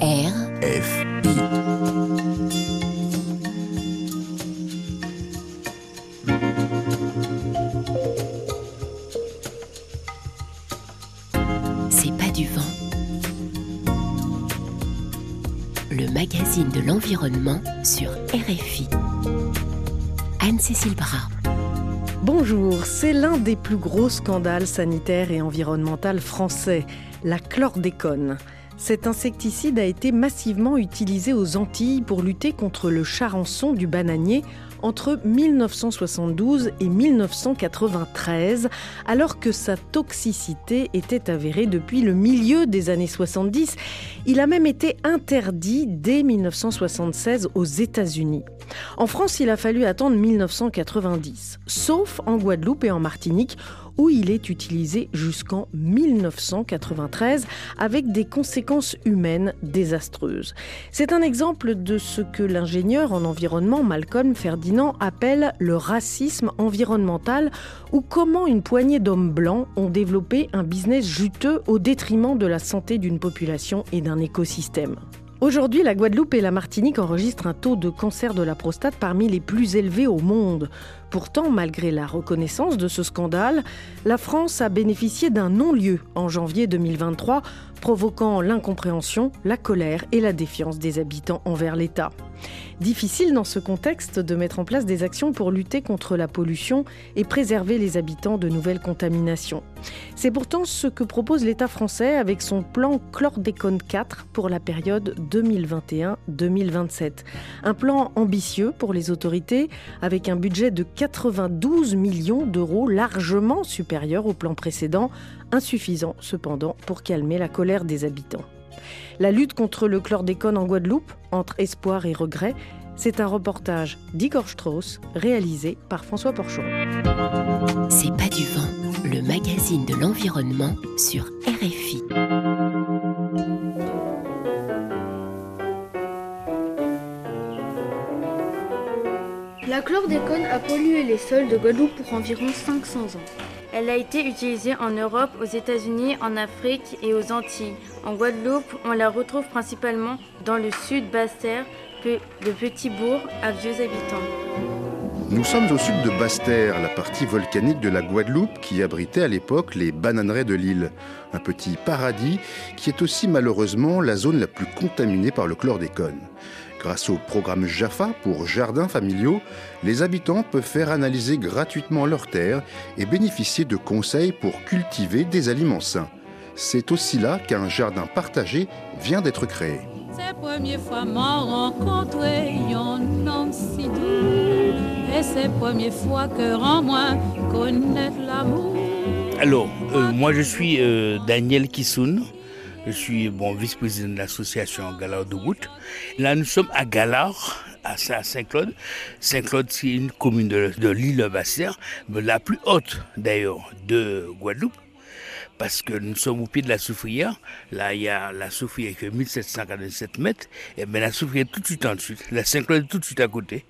R F I. C'est pas du vent. Le magazine de l'environnement sur RFI. Anne-Cécile Bras. Bonjour, c'est l'un des plus gros scandales sanitaires et environnementaux français, la chlordécone. Cet insecticide a été massivement utilisé aux Antilles pour lutter contre le charançon du bananier entre 1972 et 1993, alors que sa toxicité était avérée depuis le milieu des années 70. Il a même été interdit dès 1976 aux États-Unis. En France, il a fallu attendre 1990, sauf en Guadeloupe et en Martinique, où il est utilisé jusqu'en 1993 avec des conséquences humaines désastreuses. C'est un exemple de ce que l'ingénieur en environnement Malcolm Ferdinand appelle le racisme environnemental ou comment une poignée d'hommes blancs ont développé un business juteux au détriment de la santé d'une population et d'un écosystème. Aujourd'hui, la Guadeloupe et la Martinique enregistrent un taux de cancer de la prostate parmi les plus élevés au monde. Pourtant, malgré la reconnaissance de ce scandale, la France a bénéficié d'un non-lieu en janvier 2023, provoquant l'incompréhension, la colère et la défiance des habitants envers l'État. Difficile dans ce contexte de mettre en place des actions pour lutter contre la pollution et préserver les habitants de nouvelles contaminations. C'est pourtant ce que propose l'État français avec son plan Chlordécone 4 pour la période 2021-2027. Un plan ambitieux pour les autorités avec un budget de 92 millions d'euros largement supérieur au plan précédent, insuffisant cependant pour calmer la colère des habitants. La lutte contre le chlordécone en Guadeloupe, entre espoir et regret, c'est un reportage d'Igor Strauss réalisé par François Porchon. C'est pas du vent. Le magazine de l'environnement sur RFI. La chlordécone a pollué les sols de Guadeloupe pour environ 500 ans. Elle a été utilisée en Europe, aux États-Unis, en Afrique et aux Antilles. En Guadeloupe, on la retrouve principalement dans le sud Basse-Terre, de petits bourgs à vieux habitants. Nous sommes au sud de Basse-Terre, la partie volcanique de la Guadeloupe qui abritait à l'époque les bananeraies de l'île. Un petit paradis qui est aussi malheureusement la zone la plus contaminée par le chlordécone. Grâce au programme JAFA pour jardins familiaux, les habitants peuvent faire analyser gratuitement leurs terres et bénéficier de conseils pour cultiver des aliments sains. C'est aussi là qu'un jardin partagé vient d'être créé. C'est première fois m'en rencontrer un homme si doux Et c'est première fois que rend moi connaître l'amour Alors, euh, moi je suis euh, Daniel Kissoun. Je suis bon, vice-président de l'association Galard de Wout. Là, nous sommes à Galard, à Saint-Claude. Saint-Claude, c'est une commune de, de l'île la plus haute d'ailleurs de Guadeloupe parce que nous sommes au pied de la soufrière. Là, il y a la soufrière qui est 1747 mètres, et bien la soufrière tout de suite en dessous. La Saint-Claude est tout de suite à côté.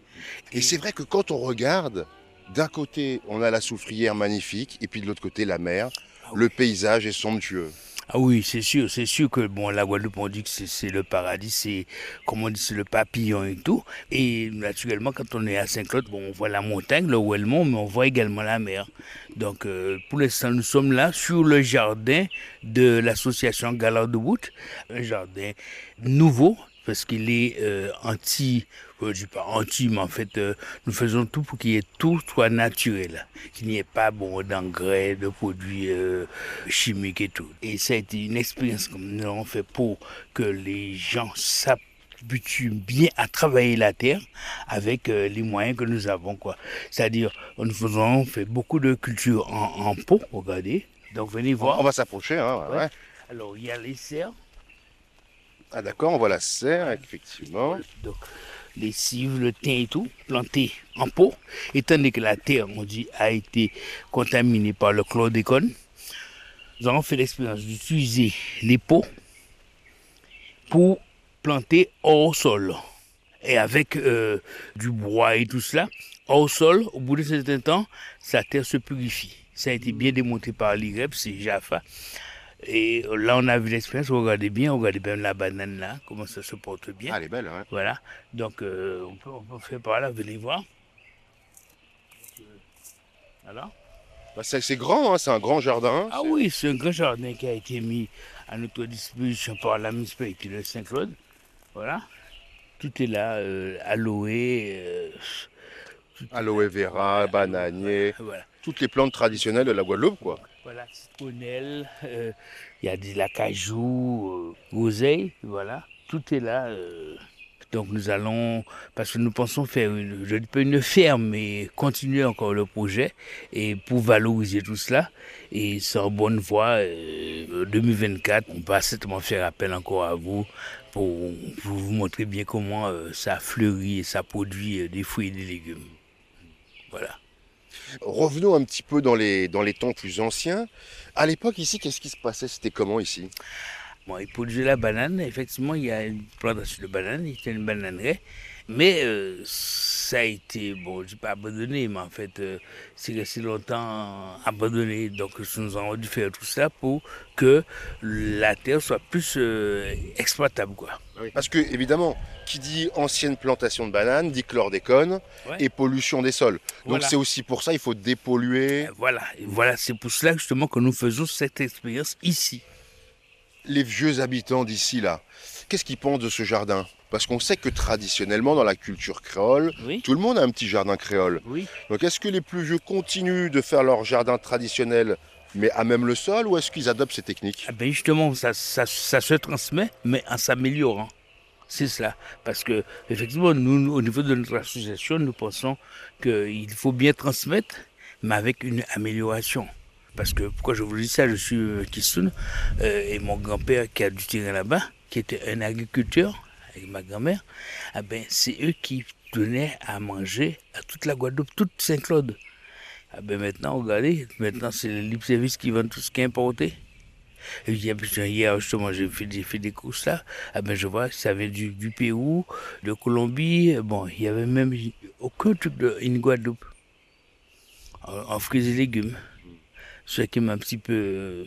Et c'est vrai que quand on regarde, d'un côté, on a la soufrière magnifique, et puis de l'autre côté, la mer. Le paysage est somptueux. Ah oui, c'est sûr, c'est sûr que bon, la Guadeloupe, on dit que c'est le paradis, c'est, comme on dit, c'est le papillon et tout. Et naturellement, quand on est à Saint-Claude, bon, on voit la montagne, le Ouelmont, mais on voit également la mer. Donc, euh, pour l'instant, nous sommes là sur le jardin de l'association Galard de Wood, un jardin nouveau, parce qu'il est euh, anti, je dis pas anti, mais en fait, euh, nous faisons tout pour qu'il y ait tout soit naturel, qu'il n'y ait pas bon d'engrais, de produits euh, chimiques et tout. Et ça a été une expérience que nous avons fait pour que les gens s'habituent bien à travailler la terre avec euh, les moyens que nous avons, quoi. C'est-à-dire, nous faisons, on fait beaucoup de culture en, en pot, regardez. Donc venez voir. On va s'approcher, hein, ouais. Ouais. Alors, il y a les serres. Ah d'accord, on voit la serre, effectivement. Donc, les cives, le thym et tout, plantés en pot. Étant donné que la terre, on dit, a été contaminée par le chlordécone, nous avons fait l'expérience d'utiliser les pots pour planter hors sol. Et avec euh, du bois et tout cela, hors sol, au bout de certain temps, sa terre se purifie. Ça a été bien démontré par l'IREP, c'est Jaffa. Et là, on a vu l'expérience, regardez bien, regardez bien la banane là, comment ça se porte bien. Ah, elle est belle, ouais. Voilà, donc euh, on, peut, on peut faire par là, venez voir. Voilà. Bah, c'est c'est grand, hein, c'est un grand jardin. Ah oui, c'est un grand jardin qui a été mis à notre disposition par la municipalité de Saint-Claude. Voilà. Tout est là, euh, aloe, euh, Aloe vera, bananier, voilà. toutes les plantes traditionnelles de la Guadeloupe, quoi. Voilà, citronnelle, euh, il y a de la cajou, euh, groseille, voilà. Tout est là. euh. Donc nous allons, parce que nous pensons faire, une, je ferme, mais continuer encore le projet et pour valoriser tout cela. Et en bonne voie. euh, 2024, on va certainement faire appel encore à vous pour, pour vous montrer bien comment euh, ça fleurit et ça produit euh, des fruits et des légumes. Voilà. Revenons un petit peu dans les, dans les temps plus anciens. À l'époque, ici, qu'est-ce qui se passait? C'était comment ici? Bon, il produisait la banane. Effectivement, il y a une plantation de banane. Il y a une bananerie. Mais euh, ça a été, bon, je dis pas abandonné, mais en fait, euh, c'est resté longtemps abandonné. Donc, nous avons dû faire tout ça pour que la terre soit plus euh, exploitable, quoi. Parce que, évidemment, qui dit ancienne plantation de bananes dit chlordécone Ouais. et pollution des sols. Donc Voilà. c'est aussi pour ça il faut dépolluer. Voilà, et voilà, c'est pour cela justement que nous faisons cette expérience ici. Les vieux habitants d'ici, là, qu'est-ce qu'ils pensent de ce jardin? Parce qu'on sait que traditionnellement, dans la culture créole, Oui, tout le monde a un petit jardin créole. oui. Donc est-ce que les plus vieux continuent de faire leur jardin traditionnel, mais à même le sol, ou est-ce qu'ils adoptent ces techniques? Ah ben justement, ça, ça, ça se transmet, mais en s'améliorant. C'est cela. Parce que, effectivement, nous, au niveau de notre association, nous pensons qu'il faut bien transmettre, mais avec une amélioration. Parce que, pourquoi je vous dis ça, je suis euh, Kissoun, euh, et mon grand-père qui a du terrain là-bas, qui était un agriculteur, avec ma grand-mère, ah ben, c'est eux qui donnaient à manger à toute la Guadeloupe, toute Saint-Claude. Ah ben maintenant, regardez, maintenant c'est le libre service qui vend tout ce qui est importé. Et hier, hier, justement, j'ai fait des, courses là. Ah ben, je vois que ça vient du, Pérou, de Colombie. Bon, il y avait même aucun truc de une Guadeloupe. En fruits et légumes. Ce qui m'a un petit peu euh,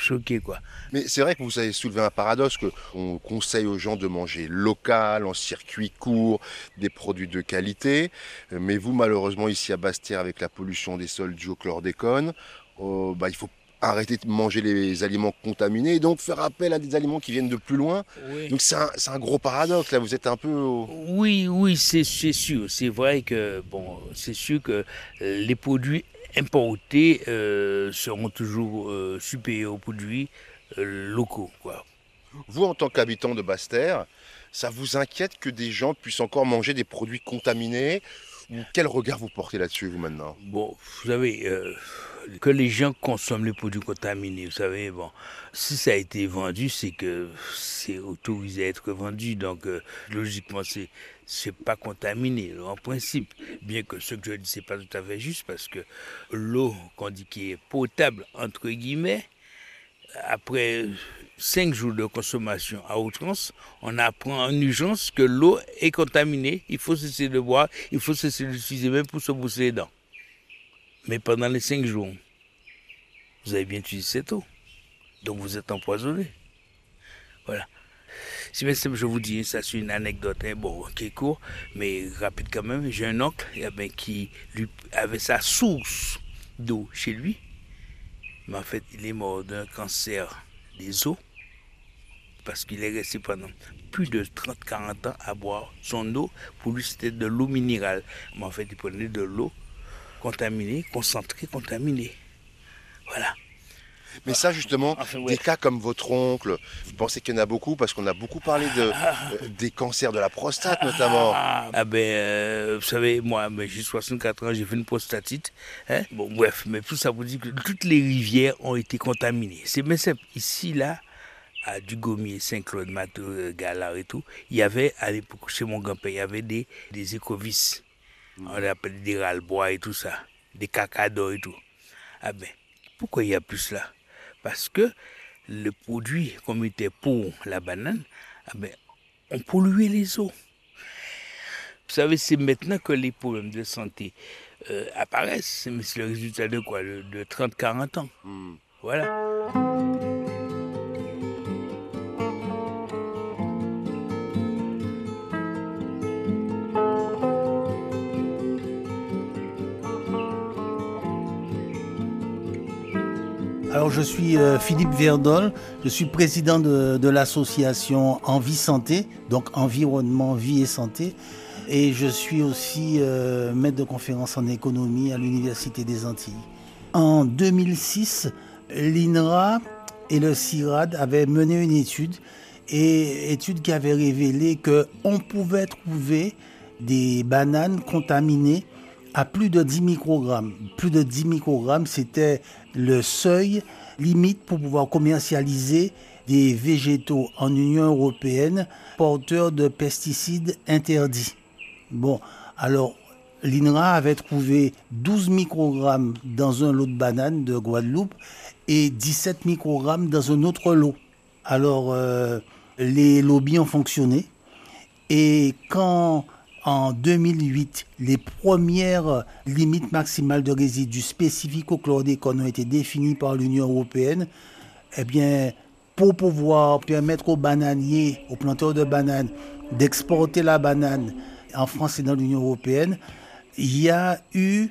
choqué, quoi. Mais c'est vrai que vous avez soulevé un paradoxe que on conseille aux gens de manger local, en circuit court, des produits de qualité. Mais vous, malheureusement, ici à Basse-Terre, avec la pollution des sols due au chlordécone, euh, bah, il faut arrêter de manger les aliments contaminés et donc faire appel à des aliments qui viennent de plus loin. Donc c'est un, gros paradoxe, là, vous êtes un peu... au- Oui, oui, c'est c'est sûr. C'est vrai que, bon, c'est sûr que euh, les produits importés euh, seront toujours euh, supérieurs aux produits euh, locaux, quoi. Vous, en tant qu'habitant de Basse-Terre, ça vous inquiète que des gens puissent encore manger des produits contaminés? Ou Quel regard vous portez là-dessus, vous, maintenant? Bon, vous savez, euh, que les gens consomment les produits contaminés, vous savez, bon, si ça a été vendu, c'est que c'est autorisé à être vendu, donc euh, logiquement, c'est c'est pas contaminé en principe. Bien que ce que je dis, c'est pas tout à fait juste parce que l'eau qu'on dit qui est potable entre guillemets, après cinq jours de consommation à outrance, on apprend en urgence que l'eau est contaminée. Il faut cesser de boire, il faut cesser d'utiliser même pour se brosser les dents. Mais pendant les cinq jours, vous avez bien utilisé cette eau. Donc vous êtes empoisonné. Voilà. Si simple, je vous dis, ça c'est une anecdote, hein, bon, qui est court, mais rapide quand même. J'ai un oncle eh ben, qui avait sa source d'eau chez lui. Mais en fait, il est mort d'un cancer des os parce qu'il est resté pendant plus de 30-40 ans à boire son eau. Pour lui, c'était de l'eau minérale. Mais en fait, il prenait de l'eau contaminée, concentrée, contaminée. Voilà. Mais ça, justement, Enfin, ouais. des cas comme votre oncle, vous pensez qu'il y en a beaucoup Parce qu'on a beaucoup parlé de, euh, des cancers de la prostate, notamment. Ah, ah ben, euh, vous savez, moi, j'ai 64 ans, j'ai fait une prostatite. Hein? Bon, bref, mais tout ça vous dit que toutes les rivières ont été contaminées. C'est bien simple. Ici, là, à Dugommier, Saint-Claude, Matou, euh, Galard et tout, il y avait, à l'époque, chez mon grand-père, il y avait des, des écovis. On les appelle des râles-bois et tout ça. Des cacados et tout. Ah ben, pourquoi il y a plus là? Parce que le produit, comme il était pour la banane, ah ben, on polluait les eaux. Vous savez, c'est maintenant que les problèmes de santé euh, apparaissent, mais c'est le résultat de quoi? De, de 30-40 ans. Hmm. Voilà. Alors je suis euh, Philippe Verdol, je suis président de, l'association Envie Santé, donc environnement, vie et santé. Et je suis aussi euh, maître de conférence en économie à l'Université des Antilles. En 2006, l'INRA et le CIRAD avaient mené une étude, et étude qui avait révélé qu'on pouvait trouver des bananes contaminées à plus de 10 microgrammes. Plus de 10 microgrammes, c'était le seuil limite pour pouvoir commercialiser des végétaux en Union européenne porteurs de pesticides interdits. Bon, alors l'INRA avait trouvé 12 microgrammes dans un lot de bananes de Guadeloupe et 17 microgrammes dans un autre lot. Alors euh, les lobbies ont fonctionné et quand en 2008, les premières limites maximales de résidus spécifiques au chlordécone ont été définies par l'Union européenne. Eh bien, pour pouvoir permettre aux bananiers, aux planteurs de bananes, d'exporter la banane en France et dans l'Union européenne, il y a eu,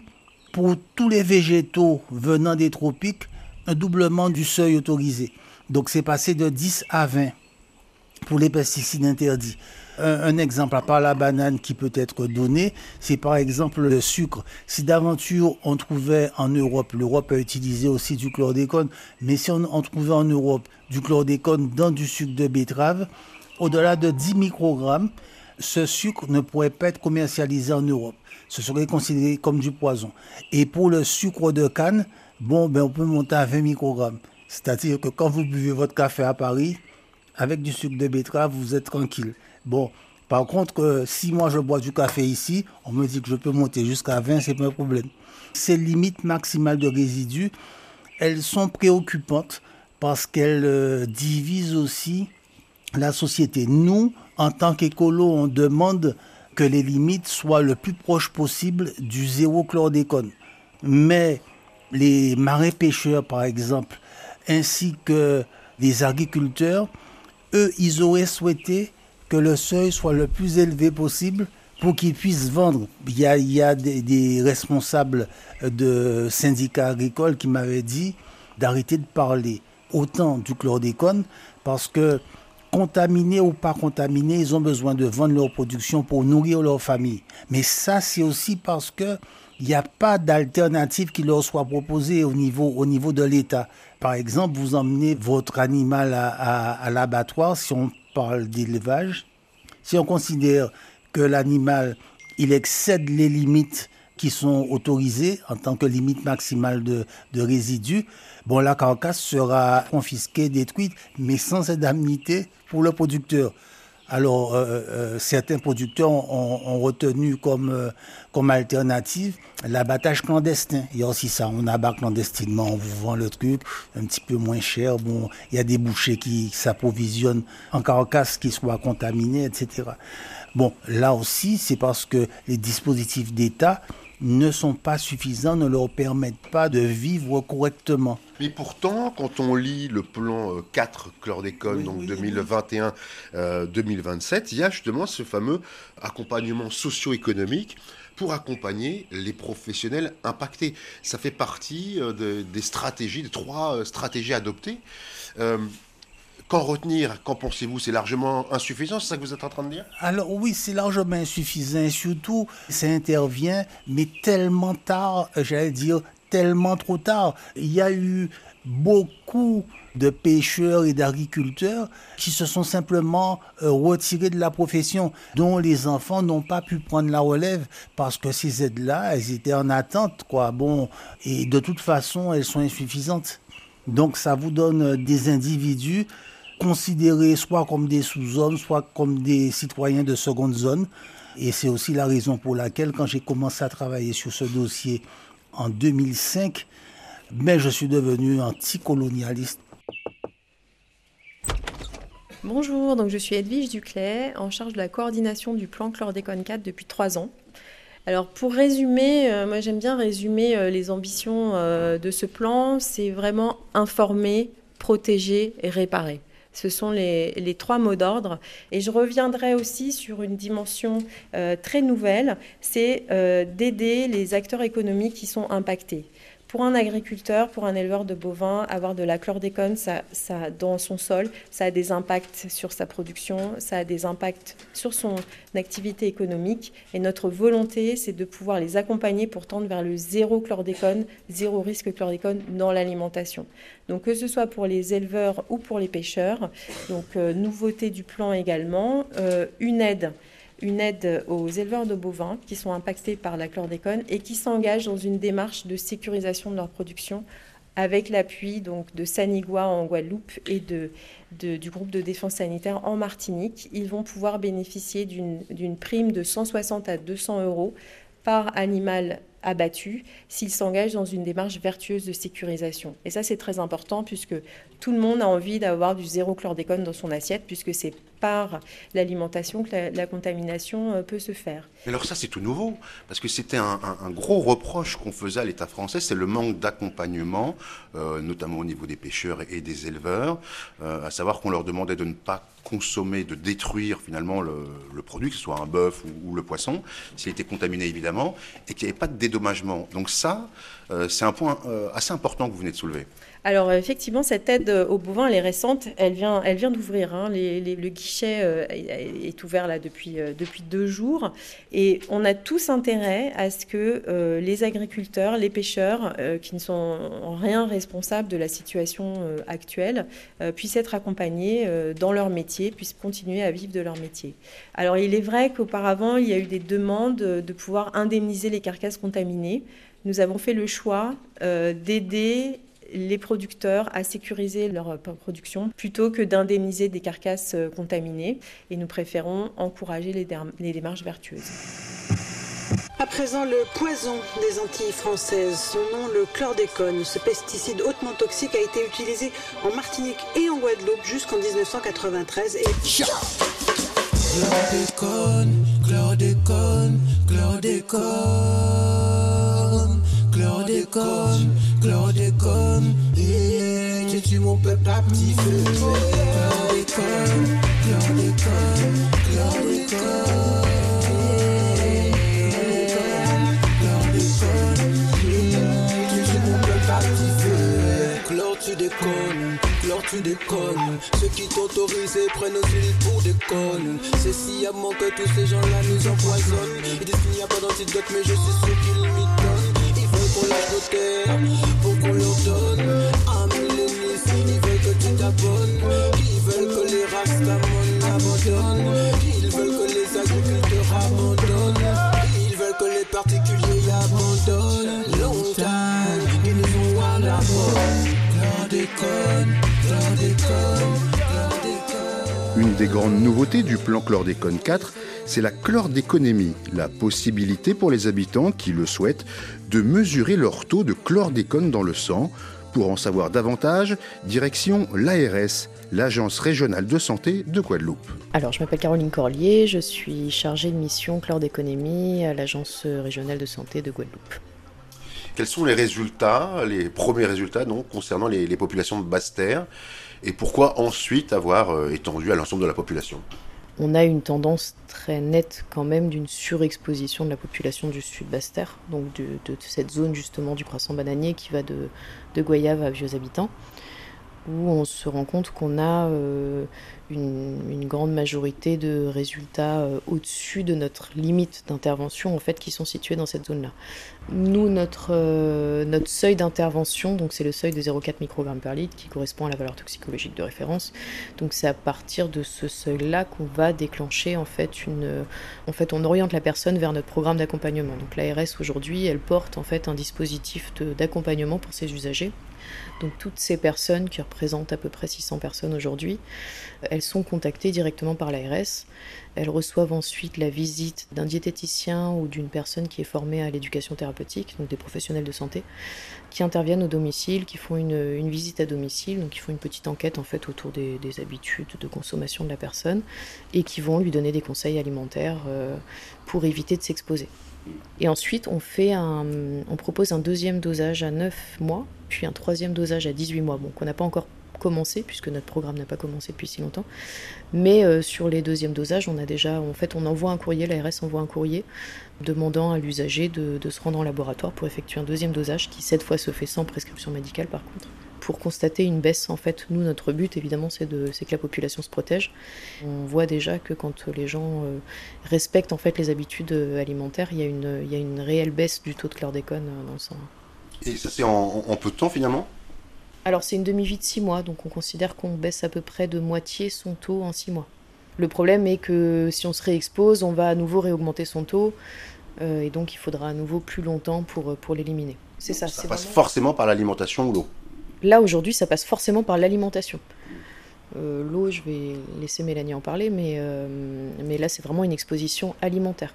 pour tous les végétaux venant des tropiques, un doublement du seuil autorisé. Donc c'est passé de 10 à 20 pour les pesticides interdits. Un, exemple, à part la banane qui peut être donné, c'est par exemple le sucre. Si d'aventure on trouvait en Europe, l'Europe a utilisé aussi du chlordécone, mais si on, on trouvait en Europe du chlordécone dans du sucre de betterave, au-delà de 10 microgrammes, ce sucre ne pourrait pas être commercialisé en Europe. Ce serait considéré comme du poison. Et pour le sucre de canne, bon, ben on peut monter à 20 microgrammes. C'est-à-dire que quand vous buvez votre café à Paris, avec du sucre de betterave, vous êtes tranquille. Bon, par contre, si moi je bois du café ici, on me dit que je peux monter jusqu'à 20, c'est pas un problème. Ces limites maximales de résidus, elles sont préoccupantes parce qu'elles euh, divisent aussi la société. Nous, en tant qu'écolo, on demande que les limites soient le plus proches possible du zéro chlordécone. Mais les marins pêcheurs, par exemple, ainsi que les agriculteurs, eux, ils auraient souhaité que le seuil soit le plus élevé possible pour qu'ils puissent vendre. Il y a, des, responsables de syndicats agricoles qui m'avaient dit d'arrêter de parler autant du chlordécone parce que contaminés ou pas contaminés, ils ont besoin de vendre leur production pour nourrir leur famille. Mais ça, c'est aussi parce que il n'y a pas d'alternative qui leur soit proposée au niveau, au niveau de l'État. Par exemple, vous emmenez votre animal à, à l'abattoir, si on parle d'élevage, si on considère que l'animal, il excède les limites qui sont autorisées en tant que limite maximale de, résidus, bon, la carcasse sera confisquée, détruite, mais sans indemnité pour le producteur. Alors, euh, euh, certains producteurs ont, retenu comme, euh, comme alternative l'abattage clandestin. Il y a aussi ça, on abat clandestinement, on vous vend le truc un petit peu moins cher. Bon, il y a des bouchers qui s'approvisionnent en carcasse qui soient contaminés, etc. Bon, là aussi, c'est parce que les dispositifs d'État ne sont pas suffisants, ne leur permettent pas de vivre correctement. Mais pourtant, quand on lit le plan 4 euh, chlordécone, donc 2021-2027, euh, il y a justement ce fameux accompagnement socio-économique pour accompagner les professionnels impactés. Ça fait partie euh, des stratégies, des trois stratégies adoptées. Qu'en retenir Qu'en pensez-vous? C'est largement insuffisant, c'est ça que vous êtes en train de dire? Alors oui, c'est largement insuffisant. Surtout, ça intervient, mais tellement tard, j'allais dire tellement trop tard. Il y a eu beaucoup de pêcheurs et d'agriculteurs qui se sont simplement euh, retirés de la profession, dont les enfants n'ont pas pu prendre la relève parce que ces aides-là, elles étaient en attente, quoi. Bon, et de toute façon, elles sont insuffisantes. Donc ça vous donne des individus considérés soit comme des sous-hommes, soit comme des citoyens de seconde zone. Et c'est aussi la raison pour laquelle, quand j'ai commencé à travailler sur ce dossier en 2005, mais je suis devenu anticolonialiste. Bonjour, donc je suis Edwige Duclet, en charge de la coordination du plan Chlordécone 4 depuis trois ans. Alors pour résumer, euh, moi j'aime bien résumer euh, les ambitions euh, de ce plan, c'est vraiment informer, protéger et réparer. Ce sont les, trois mots d'ordre. Et je reviendrai aussi sur une dimension euh, très nouvelle, c'est euh, d'aider les acteurs économiques qui sont impactés. Pour un agriculteur, pour un éleveur de bovins, avoir de la chlordécone dans son sol, ça a des impacts sur sa production, ça a des impacts sur son activité économique. Et notre volonté, c'est de pouvoir les accompagner pour tendre vers le zéro chlordécone, zéro risque chlordécone dans l'alimentation. Donc que ce soit pour les éleveurs ou pour les pêcheurs. Donc euh, nouveauté du plan également, euh, une aide une aide aux éleveurs de bovins qui sont impactés par la chlordécone et qui s'engagent dans une démarche de sécurisation de leur production avec l'appui donc de Sanigua en Guadeloupe et de, du groupe de défense sanitaire en Martinique. Ils vont pouvoir bénéficier d'une prime de 160 à 200 euros par animal abattu s'ils s'engagent dans une démarche vertueuse de sécurisation. Et ça, c'est très important puisque tout le monde a envie d'avoir du zéro chlordécone dans son assiette puisque c'est par l'alimentation que la, contamination euh, peut se faire. Mais alors ça, c'est tout nouveau, parce que c'était un, gros reproche qu'on faisait à l'État français, c'est le manque d'accompagnement, euh, notamment au niveau des pêcheurs et des éleveurs, euh, à savoir qu'on leur demandait de ne pas consommer, de détruire finalement le, produit, que ce soit un bœuf ou, le poisson, s'il était contaminé évidemment, et qu'il n'y avait pas de dédommagement. Donc ça, c'est un point assez important que vous venez de soulever. Alors effectivement, cette aide aux bovins, elle est récente, elle vient, elle vient d'ouvrir. Hein. le guichet euh, est ouvert là depuis, euh, depuis deux jours. Et on a tous intérêt à ce que euh, les agriculteurs, les pêcheurs, qui ne sont en rien responsables de la situation actuelle, puissent être accompagnés dans leur métier, puissent continuer à vivre de leur métier. Alors il est vrai qu'auparavant, il y a eu des demandes de pouvoir indemniser les carcasses contaminées. Nous avons fait le choix d'aider les producteurs à sécuriser leur production plutôt que d'indemniser des carcasses euh, contaminées. Et nous préférons encourager les, les démarches vertueuses. À présent, le poison des Antilles françaises, son nom le chlordécone. Ce pesticide hautement toxique a été utilisé en Martinique et en Guadeloupe jusqu'en 1993. Et... Chlordécone, chlordécone, chlordécone, chlordécone, chlordécone, et tu tues mon peuple à petit feu. Chlordécone, chlordécone, chlordécone. tu déconnes, chlore tu déconnes. Ceux qui t'autorisent prennent nos îles pour des connes. C'est si avant que tous ces gens-là nous empoisonnent. Ils disent qu'il n'y a pas d'antidote, mais je sais ce qu'ils m'y pour qu'on leur donne. Un millénisme, ils veulent que tu t'abonnes. Ils veulent que les rastamons abandonnent. Ils veulent que les agriculteurs abandonnent. Ils veulent que les particuliers abandonnent. Longtemps, ils nous ont à la mort. Une des grandes nouveautés du plan chlordécone 4, c'est la chlordéconémie, la possibilité pour les habitants qui le souhaitent de mesurer leur taux de chlordécone dans le sang. Pour en savoir davantage, direction l'ARS, l'Agence régionale de santé de Guadeloupe. Alors, je m'appelle Caroline Corlier, je suis chargée de mission chlordéconémie à l'Agence régionale de santé de Guadeloupe. Quels sont les résultats, les premiers résultats donc, concernant les, populations de basse-terre? Et pourquoi ensuite avoir euh, étendu à l'ensemble de la population? On a une tendance très nette quand même d'une surexposition de la population du sud Basse-Terre, donc de, cette zone justement du croissant bananier qui va de, de à Vieux Habitants où on se rend compte qu'on a euh, une, grande majorité de résultats euh, au-dessus de notre limite d'intervention en fait qui sont situés dans cette zone-là. Nous, notre, euh, seuil d'intervention, donc c'est le seuil de 0,4 microgrammes par litre qui correspond à la valeur toxicologique de référence. Donc c'est à partir de ce seuil-là qu'on va déclencher en fait une, en fait on oriente la personne vers notre programme d'accompagnement. Donc l'ARS aujourd'hui, elle porte en fait un dispositif d'accompagnement pour ses usagers donc toutes ces personnes, qui représentent à peu près 600 personnes aujourd'hui, elles sont contactées directement par l'ARS. Elles reçoivent ensuite la visite d'un diététicien ou d'une personne qui est formée à l'éducation thérapeutique, donc des professionnels de santé, qui interviennent au domicile, qui font une, visite à domicile, donc qui font une petite enquête en fait autour des, habitudes de consommation de la personne et qui vont lui donner des conseils alimentaires euh, pour éviter de s'exposer. Et ensuite, on, fait un, on propose un deuxième dosage à 9 mois, puis un troisième dosage à 18 mois, bon, qu'on n'a pas encore commencer, puisque notre programme n'a pas commencé depuis si longtemps. Mais sur les deuxièmes dosages, on a déjà, envoie un courrier, l'ARS envoie un courrier demandant à l'usager de, se rendre en laboratoire pour effectuer un deuxième dosage, qui cette fois se fait sans prescription médicale par contre pour constater une baisse. En fait, nous, notre but, évidemment, c'est que la population se protège. On voit déjà que quand les gens euh, respectent en fait les habitudes euh, alimentaires, il y, a une, il y a une réelle baisse du taux de chlordécone euh, dans le sang. Et ça, c'est en, peu de temps finalement? Alors, c'est une demi-vie de 6 mois, donc on considère qu'on baisse à peu près de moitié son taux en 6 mois. Le problème est que si on se réexpose, on va à nouveau réaugmenter son taux, et donc il faudra à nouveau plus longtemps pour, pour l'éliminer. C'est ça. Ça passe forcément par l'alimentation ou l'eau? Là, aujourd'hui, ça passe forcément par l'alimentation. Euh, l'eau, je vais laisser Mélanie en parler, mais, euh, mais là, c'est vraiment une exposition alimentaire.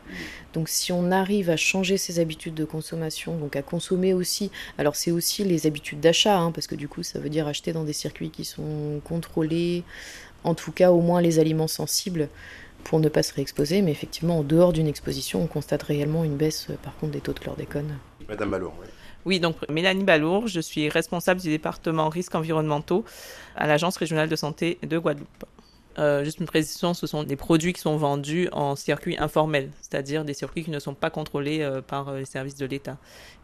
Donc, si on arrive à changer ses habitudes de consommation, donc à consommer aussi, alors c'est aussi les habitudes d'achat, hein, parce que du coup, ça veut dire acheter dans des circuits qui sont contrôlés, en tout cas, au moins les aliments sensibles pour ne pas se réexposer, mais effectivement, en dehors d'une exposition, on constate réellement une baisse, par contre, des taux de chlordécone. Madame Balour, oui. Oui, donc Mélanie Balour, je suis responsable du département risques environnementaux à l'Agence régionale de santé de Guadeloupe. Euh, juste une précision, ce sont des produits qui sont vendus en circuit informel, c'est-à-dire des circuits qui ne sont pas contrôlés euh, par euh, les services de l'État.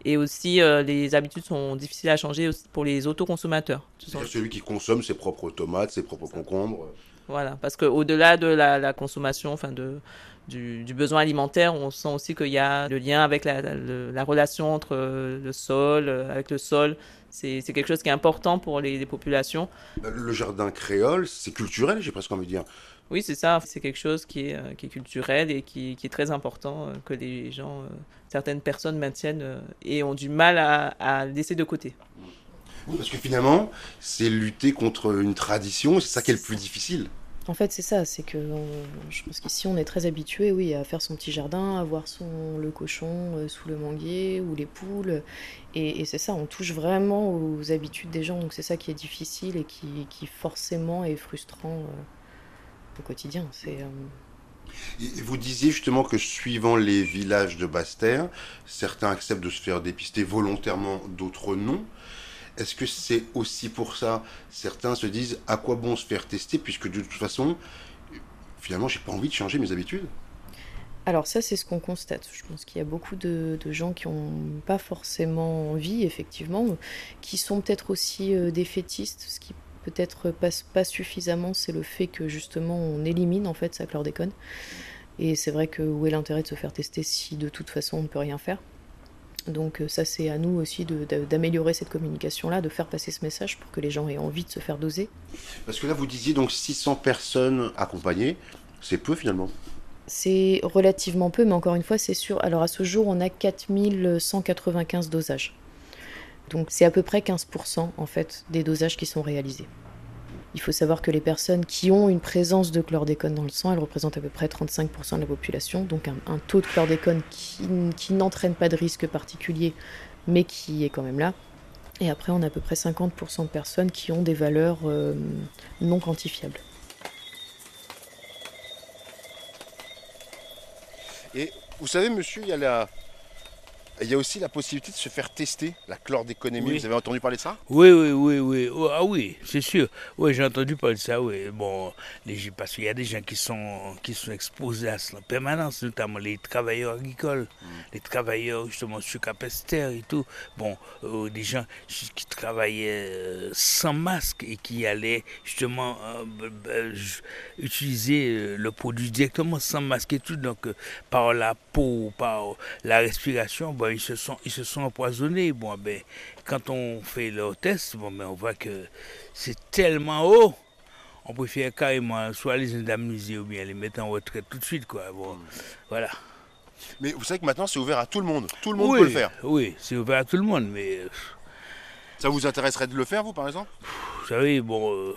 Et aussi, les habitudes sont difficiles à changer pour les autoconsommateurs. C'est-à-dire celui qui consomme ses propres tomates, ses propres concombres. Voilà, parce qu'au-delà de la, la, consommation, enfin de, du, besoin alimentaire, on sent aussi qu'il y a le lien avec la, la, relation entre le sol, avec le sol. C'est quelque chose qui est important pour les, populations. Le jardin créole, c'est culturel, j'ai presque envie de dire. Oui, c'est ça. C'est quelque chose qui est, euh, qui est culturel et qui, qui, est très important euh, que les gens, euh, certaines personnes maintiennent et ont du mal à, à laisser de côté. Oui, parce que finalement, c'est lutter contre une tradition, c'est ça qui est le plus difficile. En fait, c'est ça, c'est que je pense qu'ici on est très habitué, oui, à faire son petit jardin, à voir son le cochon euh, sous le manguier ou les poules, et, c'est ça, on touche vraiment aux habitudes des gens, donc c'est ça qui est difficile et qui, forcément est frustrant euh, au quotidien. C'est euh, vous disiez justement que suivant les villages de Basse-Terre, certains acceptent de se faire dépister volontairement, d'autres non. Est-ce que c'est aussi pour ça? Certains se disent à quoi bon se faire tester puisque de toute façon, finalement, j'ai pas envie de changer mes habitudes? Alors ça, c'est ce qu'on constate. Je pense qu'il y a beaucoup de, gens qui n'ont pas forcément envie, effectivement, qui sont peut-être aussi euh, des fétistes. Ce qui peut-être passe pas suffisamment, c'est le fait que justement on élimine en fait sa chlordécone. Et c'est vrai que où est l'intérêt de se faire tester si de toute façon on ne peut rien faire? Donc euh, ça c'est à nous aussi d'améliorer cette communication-là, de faire passer ce message pour que les gens aient envie de se faire doser. Parce que là vous disiez donc 600 personnes accompagnées, c'est peu finalement C'est relativement peu, mais encore une fois c'est sûr. Alors à ce jour on a 4195 dosages. Donc c'est à peu près 15% en fait des dosages qui sont réalisés. Il faut savoir que les personnes qui ont une présence de chlordécone dans le sang, elles représentent à peu près 35% de la population, donc un, taux de chlordécone qui, n'entraîne pas de risque particulier, mais qui est quand même là. Et après, on a à peu près 50% de personnes qui ont des valeurs euh, non quantifiables. Et vous savez, monsieur, il y a la, il y a aussi la possibilité de se faire tester la chlordéconémie. Vous avez entendu parler de ça? Oui, oui, oui, oui. Oh, ah oui, c'est sûr. Oui, j'ai entendu parler de ça, oui. Bon, les, parce qu'il y a des gens qui sont, qui sont exposés à cela en permanence, notamment les travailleurs agricoles, mm. les travailleurs justement sur Capester et tout. Bon, euh, des gens qui travaillaient euh, sans masque et qui allaient justement euh, utiliser le produit directement sans masque et tout. Donc, par la peau, par la respiration, ils se sont, ils se sont empoisonnés. Bon, ben, quand on fait leur test, bon, ben, on voit que c'est tellement haut. On préfère carrément soit les indemniser ou bien les mettre en retraite tout de suite. Quoi. Bon, voilà. Mais vous savez que maintenant c'est ouvert à tout le monde. Tout le monde peut le faire. Oui, c'est ouvert à tout le monde, mais. Euh, Ça vous intéresserait de le faire, vous, par exemple? Vous savez, bon, euh,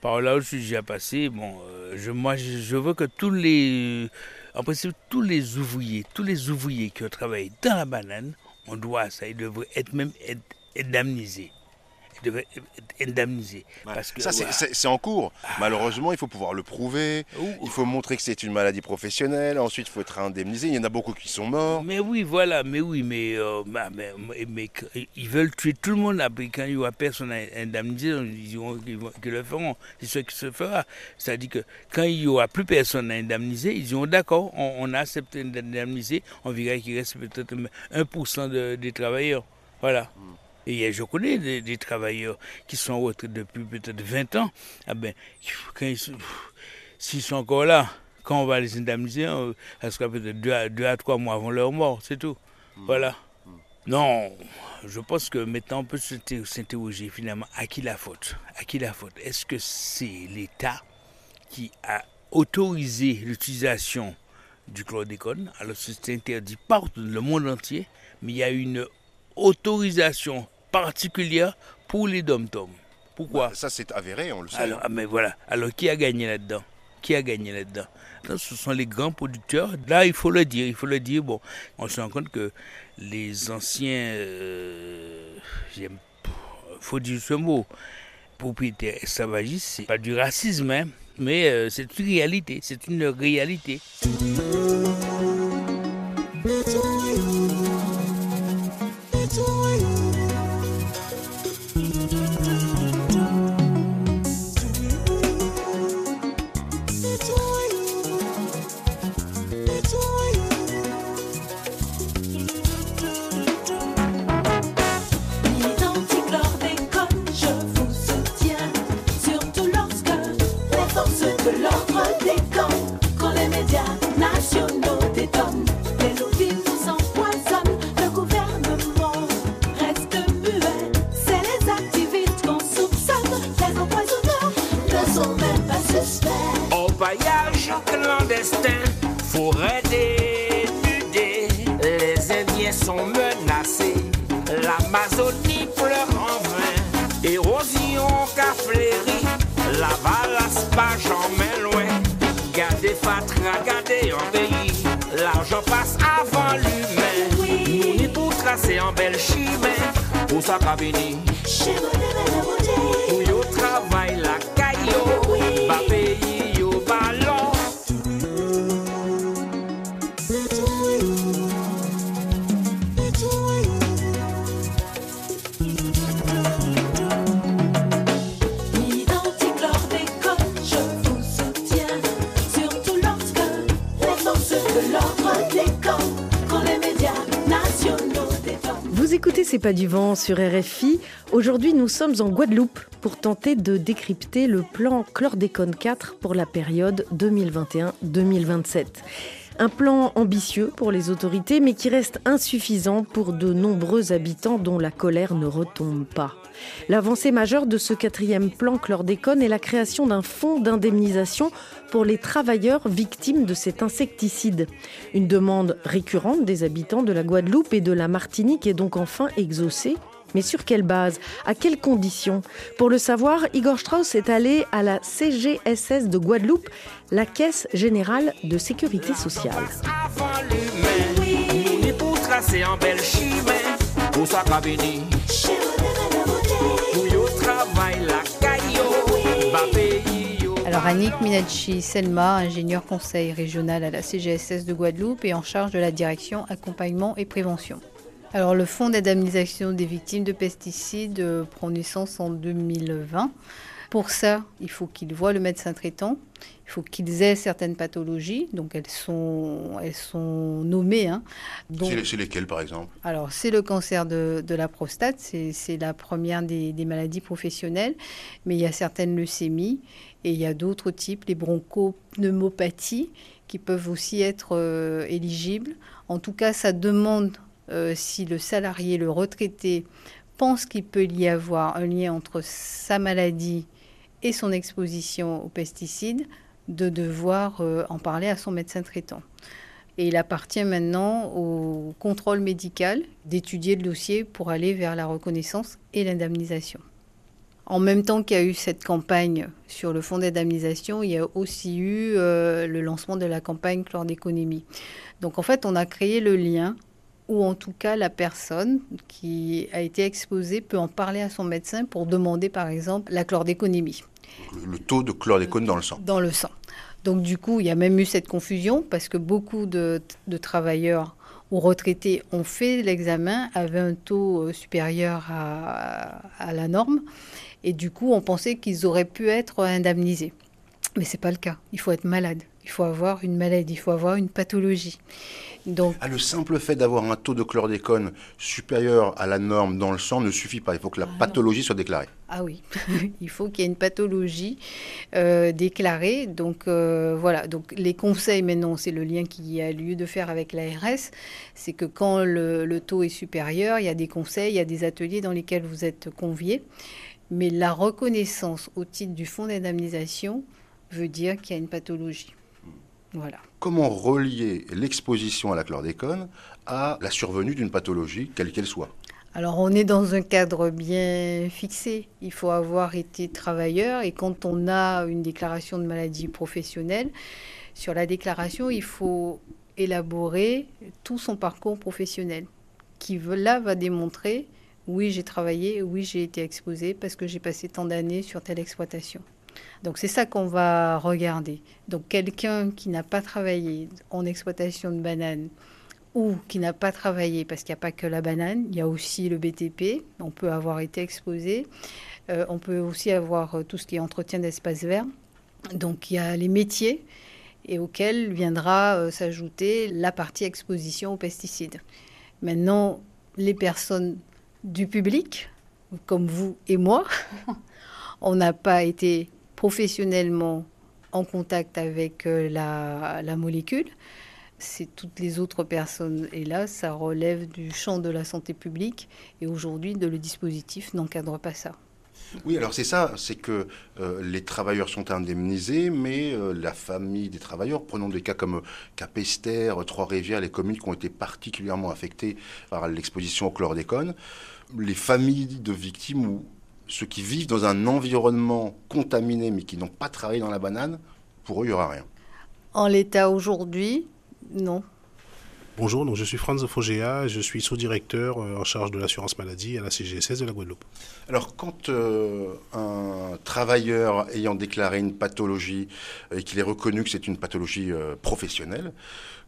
par là où je suis déjà passé, bon, euh, je, moi, je, veux que tous les en principe, tous les ouvriers, tous les ouvriers qui ont travaillé dans la banane, on doit ça, ils devraient être même être. Il devait être indemnisé. Parce que, Ça, c'est- en cours. Malheureusement, il faut pouvoir le prouver. Il faut montrer que c'est une maladie professionnelle. Ensuite, il faut être indemnisé. Il y en a beaucoup qui sont morts. Mais oui, voilà, mais oui, mais, euh, mais, mais- mais que- ils veulent tuer tout le monde. Après, quand il y aura personne à indemniser, ils diront qu'ils le feront. C'est ce qui se fera. C'est-à-dire que quand il n'y aura plus personne à indemniser, ils diront d'accord, on, on accepte d'indemniser, on verra qu'il reste peut-être 1% de- des travailleurs. Voilà. Et je connais des, des travailleurs qui sont en retraite depuis peut-être 20 ans. Ah ben, s'ils sont encore là, quand on va les indemniser, ça sera peut-être deux à, deux à trois mois avant leur mort, c'est tout. Voilà. Non, je pense que maintenant on peut s'inter- s'interroger finalement à qui la faute? À qui la faute? Est-ce que c'est l'État qui a autorisé l'utilisation du chlordécone? Alors c'est interdit partout dans le monde entier, mais il y a une autorisation particulière pour les dom-toms. Pourquoi Ça, c'est avéré, on le sait. alors, ah, mais voilà. Alors, qui a gagné là-dedans? Qui a gagné là-dedans? Là, Ce sont les grands producteurs. Là, il faut le dire. Il faut le dire. Bon, on se rend compte que les anciens, euh, j'aime, faut dire ce mot, propriétaires esclavagistes, c'est pas du racisme, hein, mais euh, c'est une réalité. C'est une réalité. C'est pas du vent sur RFI. Aujourd'hui, nous sommes en Guadeloupe pour tenter de décrypter le plan Chlordécone 4 pour la période 2021-2027. Un plan ambitieux pour les autorités, mais qui reste insuffisant pour de nombreux habitants dont la colère ne retombe pas. L'avancée majeure de ce quatrième plan chlordécone est la création d'un fonds d'indemnisation pour les travailleurs victimes de cet insecticide. Une demande récurrente des habitants de la Guadeloupe et de la Martinique est donc enfin exaucée. Mais sur quelle base? À quelles conditions? Pour le savoir, Igor Strauss est allé à la CGSS de Guadeloupe, la Caisse générale de sécurité sociale. Alors Annick Minachi Selma, ingénieur conseil régional à la CGSS de Guadeloupe et en charge de la direction accompagnement et prévention. Alors le fonds d'indemnisation des victimes de pesticides euh, prend naissance en 2020. Pour ça, il faut qu'ils voient le médecin traitant, il faut qu'ils aient certaines pathologies, donc elles sont, elles sont nommées. hein. Donc- C'est les- C'est lesquels, par exemple? Alors, c'est le cancer de, de la prostate, c'est c'est la première des, des maladies professionnelles, mais il y a certaines leucémies et il y a d'autres types, les bronchopneumopathies, qui peuvent aussi être euh, éligibles. En tout cas, ça demande, euh, si le salarié, le retraité, pense qu'il peut y avoir un lien entre sa maladie et son exposition aux pesticides, de devoir euh, en parler à son médecin traitant. Et il appartient maintenant au contrôle médical d'étudier le dossier pour aller vers la reconnaissance et l'indemnisation. En même temps qu'il y a eu cette campagne sur le fonds d'indemnisation, il y a aussi eu euh, le lancement de la campagne chlordéconémie. Donc en fait, on a créé le lien ou en tout cas la personne qui a été exposée peut en parler à son médecin pour demander par exemple la chlordéconémie. Le, taux de chlordécone dans le sang. Dans le sang. Donc du coup, il y a même eu cette confusion parce que beaucoup de, de travailleurs ou retraités ont fait l'examen, avaient un taux euh, supérieur à, à la norme, et du coup, on pensait qu'ils auraient pu être indemnisés. Mais c'est pas le cas. Il faut être malade. Il faut avoir une maladie. Il faut avoir une pathologie. Donc, Ah, le simple fait d'avoir un taux de chlordécone supérieur à la norme dans le sang ne suffit pas. Il faut que la pathologie soit déclarée. Ah oui, il faut qu'il y ait une pathologie euh, déclarée. Donc euh, voilà, donc les conseils maintenant, c'est le lien qui a lieu de faire avec l'ARS, c'est que quand le, le taux est supérieur, il y a des conseils, il y a des ateliers dans lesquels vous êtes conviés. Mais la reconnaissance au titre du fonds d'indemnisation veut dire qu'il y a une pathologie. Voilà. Comment relier l'exposition à la chlordécone à la survenue d'une pathologie, quelle qu'elle soit? Alors on est dans un cadre bien fixé. Il faut avoir été travailleur et quand on a une déclaration de maladie professionnelle, sur la déclaration, il faut élaborer tout son parcours professionnel qui là va démontrer oui, j'ai travaillé, oui, j'ai été exposé parce que j'ai passé tant d'années sur telle exploitation. Donc c'est ça qu'on va regarder. Donc quelqu'un qui n'a pas travaillé en exploitation de bananes ou qui n'a pas travaillé, parce qu'il n'y a pas que la banane, il y a aussi le BTP, on peut avoir été exposé, Euh, on peut aussi avoir euh, tout ce qui est entretien d'espaces verts. Donc il y a les métiers et auxquels viendra euh, s'ajouter la partie exposition aux pesticides. Maintenant, les personnes du public, comme vous et moi, on n'a pas été professionnellement en contact avec euh, la, molécule. C'est toutes les autres personnes. Et là, ça relève du champ de la santé publique. Et aujourd'hui, le dispositif n'encadre pas ça. Oui, alors c'est ça, c'est que euh, les travailleurs sont indemnisés, mais euh, la famille des travailleurs, prenons des cas comme Capester, Trois-Rivières, les communes qui ont été particulièrement affectées par l'exposition au chlordécone, les familles de victimes ou ceux qui vivent dans un environnement contaminé mais qui n'ont pas travaillé dans la banane, pour eux, il n'y aura rien. En l'état aujourd'hui, non. Bonjour, donc je suis Franz Fogea, je suis sous-directeur euh, en charge de l'assurance maladie à la CGSS de la Guadeloupe. Alors, quand euh, un travailleur ayant déclaré une pathologie et qu'il est reconnu que c'est une pathologie euh, professionnelle,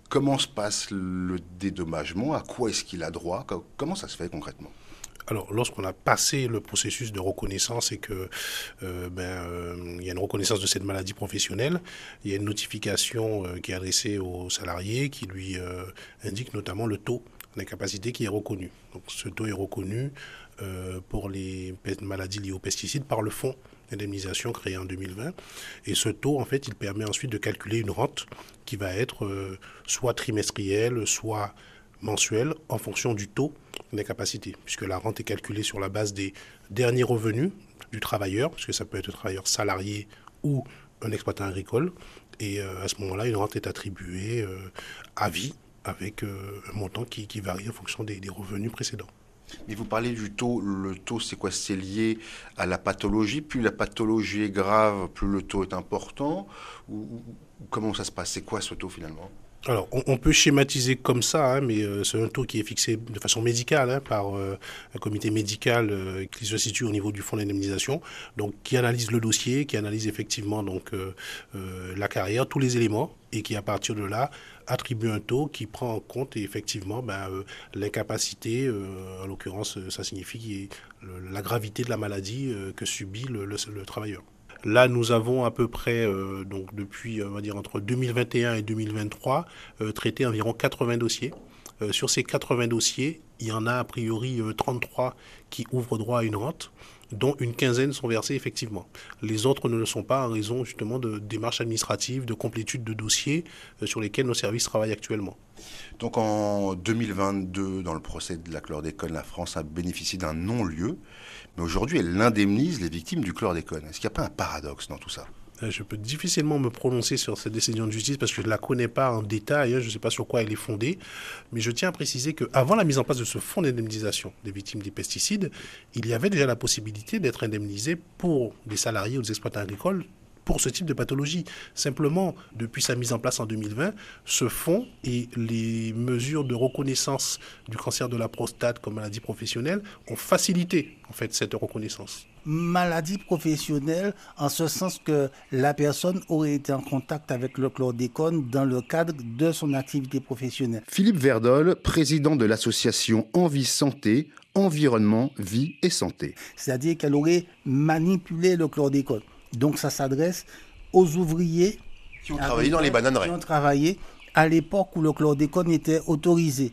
comment se passe le dédommagement? À quoi est-ce qu'il a droit? Co- Comment ça se fait concrètement? Alors, lorsqu'on a passé le processus de reconnaissance et que euh, ben, euh, il y a une reconnaissance de cette maladie professionnelle, il y a une notification euh, qui est adressée au salarié qui lui indique notamment le taux d'incapacité qui est reconnu. Donc, ce taux est reconnu pour les maladies liées aux pesticides par le fonds d'indemnisation créé en 2020. Et ce taux, en fait, il permet ensuite de calculer une rente qui va être soit trimestrielle, soit mensuelle, en fonction du taux d'incapacité, puisque la rente est calculée sur la base des derniers revenus du travailleur, puisque ça peut être un travailleur salarié ou un exploitant agricole. Et euh, à ce moment-là, une rente est attribuée euh, à vie avec euh, un montant qui, varie en fonction des, des revenus précédents. Mais vous parlez du taux. Le taux, c'est quoi? C'est lié à la pathologie. Plus la pathologie est grave, plus le taux est important. Ou comment ça se passe? C'est quoi ce taux finalement? Alors, on, peut schématiser comme ça, hein, mais euh, c'est un taux qui est fixé de façon médicale hein, par euh, un comité médical euh, qui se situe au niveau du fonds d'indemnisation, donc qui analyse le dossier, qui analyse effectivement donc la carrière, tous les éléments, et qui à partir de là attribue un taux qui prend en compte effectivement ben, l'incapacité, en l'occurrence, ça signifie la gravité de la maladie que subit le- le travailleur. Là, nous avons à peu près, euh, donc depuis, euh, on va dire, entre 2021 et 2023, euh, traité environ 80 dossiers. Euh, sur ces 80 dossiers, il y en a a priori euh, 33 qui ouvrent droit à une rente, dont une quinzaine sont versés effectivement. Les autres ne le sont pas en raison justement de démarches administratives, de complétude de dossiers euh, sur lesquels nos services travaillent actuellement. Donc en 2022, dans le procès de la chlordécone, la France a bénéficié d'un non-lieu. Mais aujourd'hui, elle indemnise les victimes du chlordécone. Est-ce qu'il n'y a pas un paradoxe dans tout ça? Je peux difficilement me prononcer sur cette décision de justice parce que je ne la connais pas en détail, hein, je ne sais pas sur quoi elle est fondée, mais je tiens à préciser qu'avant la mise en place de ce fonds d'indemnisation des victimes des pesticides, il y avait déjà la possibilité d'être indemnisé pour des salariés ou des exploitants agricoles pour ce type de pathologie. Simplement, depuis sa mise en place en 2020, ce fonds et les mesures de reconnaissance du cancer de la prostate comme maladie professionnelle ont facilité en fait cette reconnaissance maladie professionnelle en ce sens que la personne aurait été en contact avec le chlordécone dans le cadre de son activité professionnelle. Philippe Verdol, président de l'association Envie Santé, Environnement, Vie et Santé. C'est-à-dire qu'elle aurait manipulé le chlordécone. Donc ça s'adresse aux ouvriers qui ont travaillé dans les bananeraies. Qui ont travaillé à l'époque où le chlordécone était autorisé.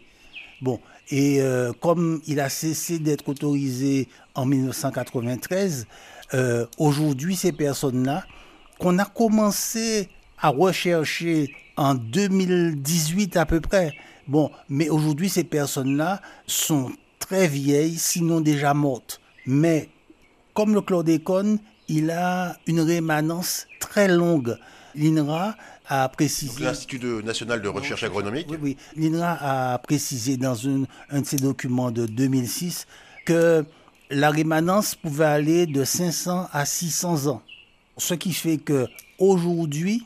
Bon, et euh, comme il a cessé d'être autorisé en 1993, euh, aujourd'hui, ces personnes-là, qu'on a commencé à rechercher en 2018 à peu près, bon, mais aujourd'hui, ces personnes-là sont très vieilles, sinon déjà mortes. Mais comme le chlordécone, il a une rémanence très longue. L'INRA a précisé. L'Institut national de recherche agronomique. Oui, oui. L'INRA a précisé dans un de ses documents de 2006 que la rémanence pouvait aller de 500 à 600 ans. Ce qui fait que aujourd'hui,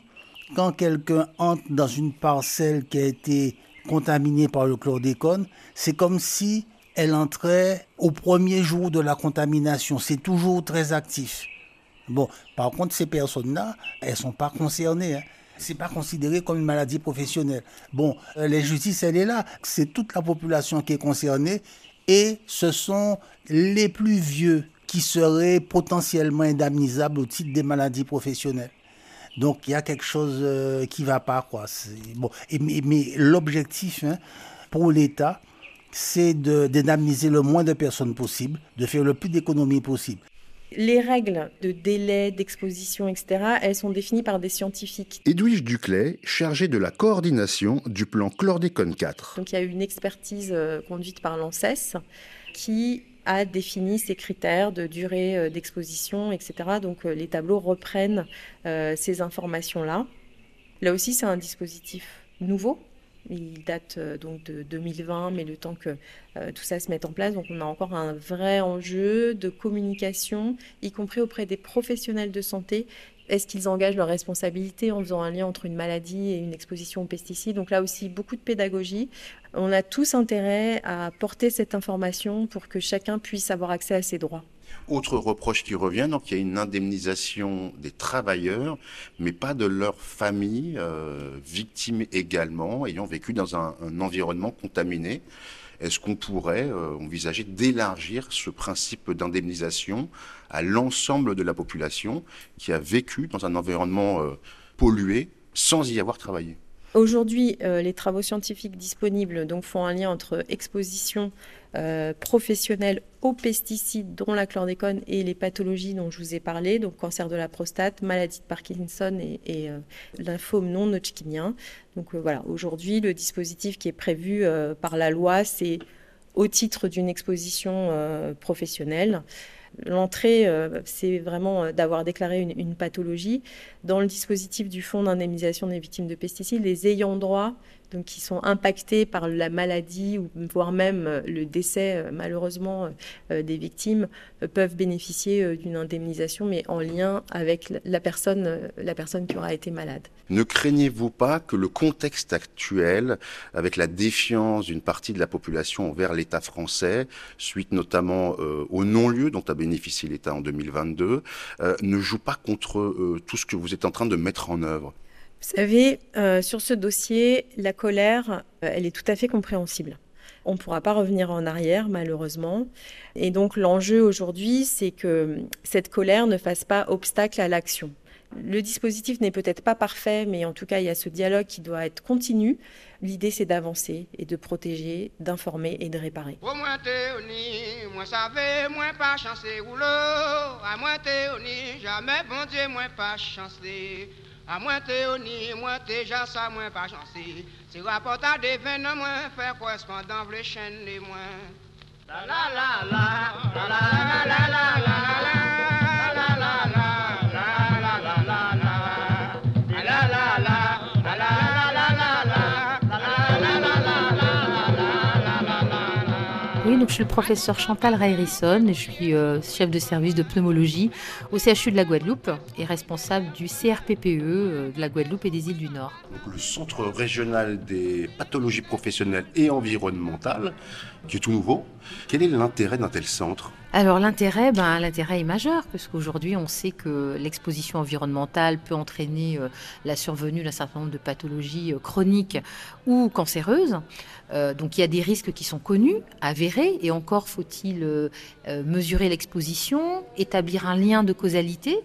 quand quelqu'un entre dans une parcelle qui a été contaminée par le chlordécone, c'est comme si elle entrait au premier jour de la contamination. C'est toujours très actif. Bon, par contre, ces personnes-là, elles sont pas concernées. Hein. C'est pas considéré comme une maladie professionnelle. Bon, euh, elle est là. C'est toute la population qui est concernée et ce sont les plus vieux qui seraient potentiellement indemnisables au titre des maladies professionnelles. Donc il y a quelque chose euh, qui va pas quoi. Bon, mais, l'objectif hein, pour l'État, c'est d'indemniser le moins de personnes possible, de faire le plus d'économies possible. Les règles de délai, d'exposition, etc., elles sont définies par des scientifiques. Edwige Duclet, chargée de la coordination du plan Chlordécone 4. Donc il y a eu une expertise euh, conduite par l'ANSES qui a défini ces critères de durée euh, d'exposition, etc. Donc euh, les tableaux reprennent ces informations-là. Là aussi, c'est un dispositif nouveau il date euh, donc de 2020, mais le temps que euh, tout ça se mette en place, donc on a encore un vrai enjeu de communication, y compris auprès des professionnels de santé. Est-ce qu'ils engagent leur responsabilité en faisant un lien entre une maladie et une exposition aux pesticides? Donc là aussi, beaucoup de pédagogie. On a tous intérêt à porter cette information pour que chacun puisse avoir accès à ses droits. Autre reproche qui revient, donc il y a une indemnisation des travailleurs, mais pas de leurs familles, euh, victimes également, ayant vécu dans un, environnement contaminé. Est-ce qu'on pourrait euh, envisager d'élargir ce principe d'indemnisation à l'ensemble de la population qui a vécu dans un environnement euh, pollué sans y avoir travaillé? Aujourd'hui, les travaux scientifiques disponibles font un lien entre exposition euh, professionnels aux pesticides, dont la chlordécone et les pathologies dont je vous ai parlé, donc cancer de la prostate, maladie de Parkinson et, euh, lymphome non hodgkinien. Donc euh, voilà, aujourd'hui, le dispositif qui est prévu par la loi, c'est au titre d'une exposition professionnelle. L'entrée, c'est vraiment d'avoir déclaré une, une, pathologie. Dans le dispositif du Fonds d'indemnisation des victimes de pesticides, les ayants droit donc qui sont impactés par la maladie ou voire même euh, le décès euh, malheureusement euh, des victimes peuvent bénéficier d'une indemnisation mais en lien avec la personne, la personne qui aura été malade. Ne craignez-vous pas que le contexte actuel, avec la défiance d'une partie de la population envers l'État français, suite notamment au non-lieu dont a bénéficié l'État en 2022, ne joue pas contre tout ce que vous êtes en train de mettre en œuvre? Vous savez, euh, sur ce dossier, la colère, euh, elle est tout à fait compréhensible. On ne pourra pas revenir en arrière, malheureusement. Et donc l'enjeu aujourd'hui, c'est que cette colère ne fasse pas obstacle à l'action. Le dispositif n'est peut-être pas parfait, mais en tout cas, il y a ce dialogue qui doit être continu. L'idée, c'est d'avancer et de protéger, d'informer et de réparer. A mwen te oni, mwen te jasa, mwen pa chansi Si rapota deven nan mwen, fè korespondan vle chen li mwen La la la la, la la la la la la la Donc, je suis le professeur Chantal Rayrison et je suis euh, chef de service de pneumologie au CHU de la Guadeloupe et responsable du CRPPE euh, de la Guadeloupe et des îles du Nord. Le Centre régional des pathologies professionnelles et environnementales, qui est tout nouveau. Quel est l'intérêt d'un tel centre? Alors l'intérêt, ben, l'intérêt est majeur, parce qu'aujourd'hui on sait que l'exposition environnementale peut entraîner euh, la survenue d'un certain nombre de pathologies euh, chroniques ou cancéreuses. Euh, donc il y a des risques qui sont connus, avérés, et encore faut-il mesurer l'exposition, établir un lien de causalité.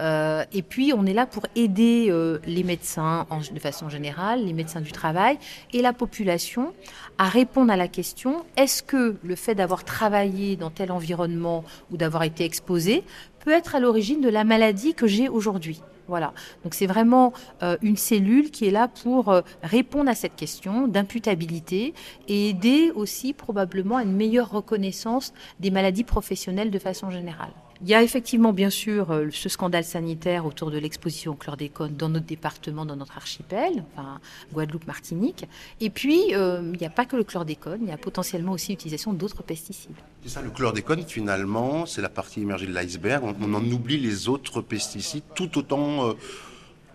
Euh, et puis on est là pour aider euh, les médecins de façon générale, les médecins du travail et la population à répondre à la question est-ce que le fait d'avoir travaillé dans tel environnement ou d'avoir été exposé peut être à l'origine de la maladie que j'ai aujourd'hui? Voilà. Donc c'est vraiment euh, une cellule qui est là pour répondre à cette question d'imputabilité et aider aussi probablement à une meilleure reconnaissance des maladies professionnelles de façon générale. Il y a effectivement bien sûr euh, ce scandale sanitaire autour de l'exposition au chlordécone dans notre département, dans notre archipel, enfin Guadeloupe, Martinique. Et puis euh, il n'y a pas que le chlordécone, il y a potentiellement aussi l'utilisation d'autres pesticides. C'est ça, le chlordécone, finalement, c'est la partie émergée de l'iceberg. On, on en oublie les autres pesticides, tout autant, euh,